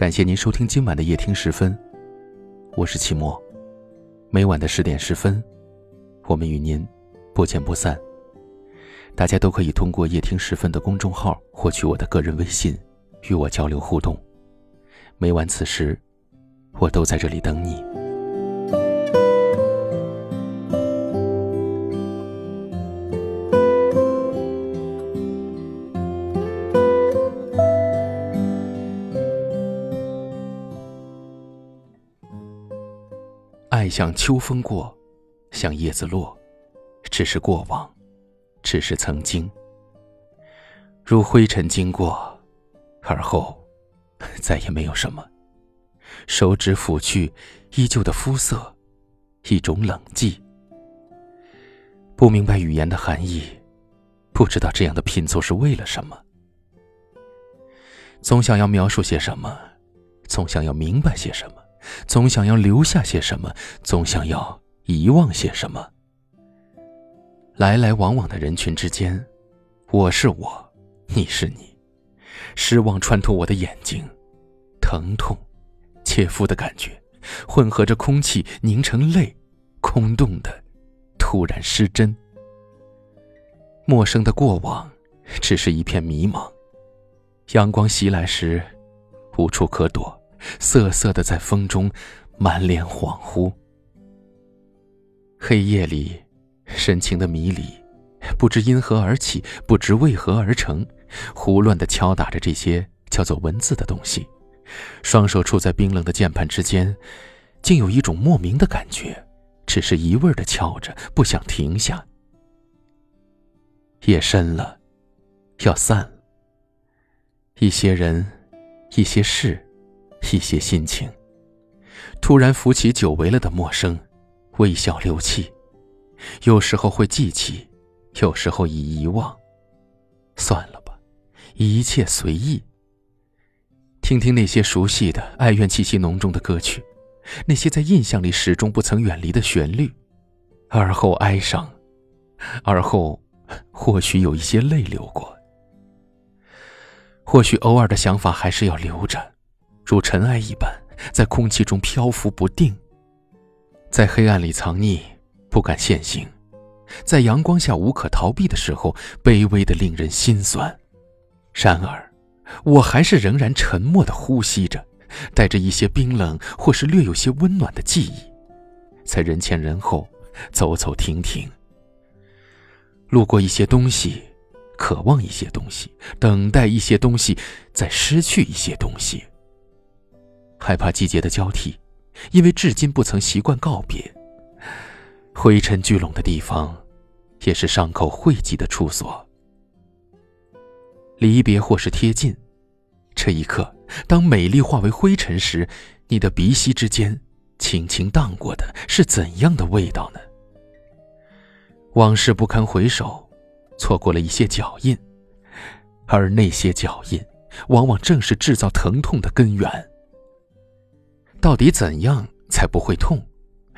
感谢您收听今晚的夜听十分，我是齐墨。每晚的十点十分，我们与您不见不散。大家都可以通过夜听十分的公众号获取我的个人微信，与我交流互动。每晚此时，我都在这里等你。像秋风过，像叶子落，只是过往，只是曾经。如灰尘经过，而后再也没有什么。手指抚去依旧的肤色，一种冷寂。不明白语言的含义，不知道这样的拼凑是为了什么。总想要描述些什么，总想要明白些什么。总想要留下些什么，总想要遗忘些什么。来来往往的人群之间，我是我，你是你。失望穿透我的眼睛，疼痛、切肤的感觉，混合着空气凝成泪，空洞的，突然失真。陌生的过往，只是一片迷茫。阳光袭来时，无处可躲。瑟瑟的在风中，满脸恍惚。黑夜里，深情的迷离，不知因何而起，不知为何而成，胡乱的敲打着这些叫做文字的东西。双手触在冰冷的键盘之间，竟有一种莫名的感觉，只是一味的敲着，不想停下。夜深了，要散了。一些人，一些事。一些心情，突然浮起久违了的陌生，微笑流气，有时候会记起，有时候已遗忘。算了吧，一切随意。听听那些熟悉的、哀怨气息浓重的歌曲，那些在印象里始终不曾远离的旋律，而后哀伤，而后或许有一些泪流过，或许偶尔的想法还是要留着。如尘埃一般，在空气中漂浮不定，在黑暗里藏匿，不敢现形，在阳光下无可逃避的时候，卑微的令人心酸。然而，我还是仍然沉默的呼吸着，带着一些冰冷，或是略有些温暖的记忆，在人前人后走走停停，路过一些东西，渴望一些东西，等待一些东西，再失去一些东西。害怕季节的交替，因为至今不曾习惯告别。灰尘聚拢的地方，也是伤口汇集的处所。离别或是贴近，这一刻，当美丽化为灰尘时，你的鼻息之间轻轻荡过的是怎样的味道呢？往事不堪回首，错过了一些脚印，而那些脚印，往往正是制造疼痛的根源。到底怎样才不会痛？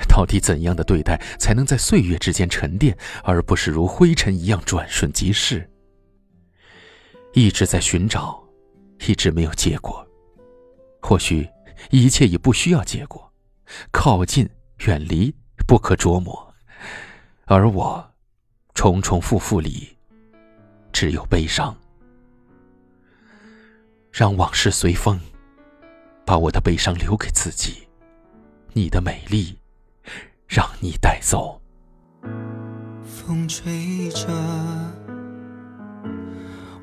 到底怎样的对待才能在岁月之间沉淀，而不是如灰尘一样转瞬即逝？一直在寻找，一直没有结果。或许一切已不需要结果，靠近、远离不可捉摸，而我重重复复里只有悲伤。让往事随风。把我的悲伤留给自己，你的美丽，让你带走。风吹着，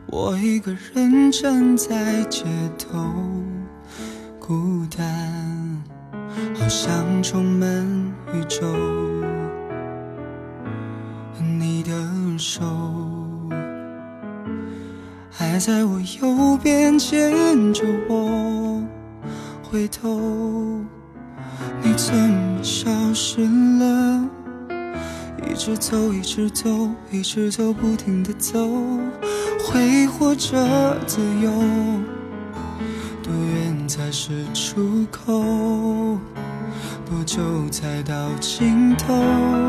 我一个人站在街头，孤单，好像充满宇宙。你的手还在我右边牵着我。回头，你怎么消失了？一直走，一直走，一直走，不停的走，挥霍着自由。多远才是出口？多久才到尽头？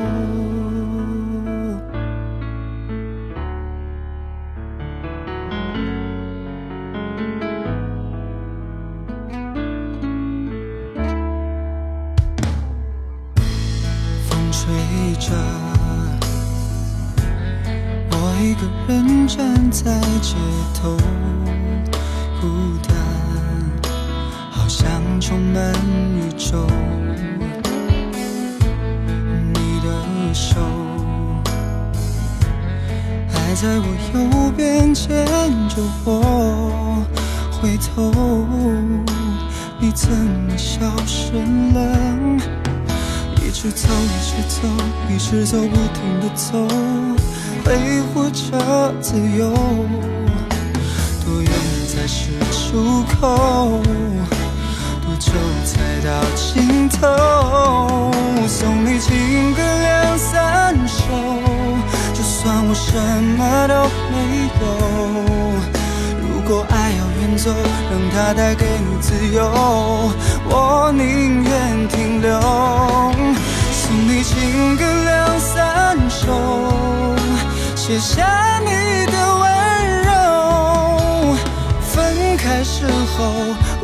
吹着，我一个人站在街头，孤单，好像充满宇宙。你的手还在我右边牵着我，回头，你怎么消失了？一直走，一直走，一直走。不停的走，挥霍着自由。多远才是出口？多久才到尽头？我送你情歌两三首，就算我什么都没有。如果爱要远走，让它带给你自由，我宁愿停留。你情歌两三首，写下你的温柔。分开时候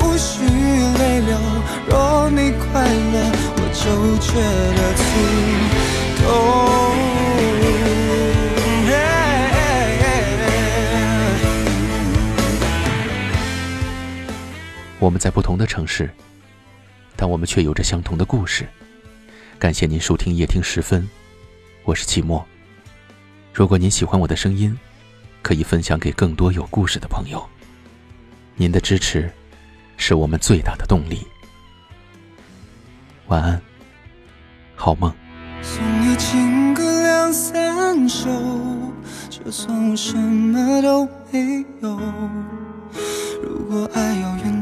无需泪流，若你快乐，我就觉得足够。我们在不同的城市，但我们却有着相同的故事。感谢您收听夜听十分，我是寂寞。如果您喜欢我的声音，可以分享给更多有故事的朋友。您的支持是我们最大的动力。晚安，好梦。送你情歌两三首，就算我什么都没有。如果爱要远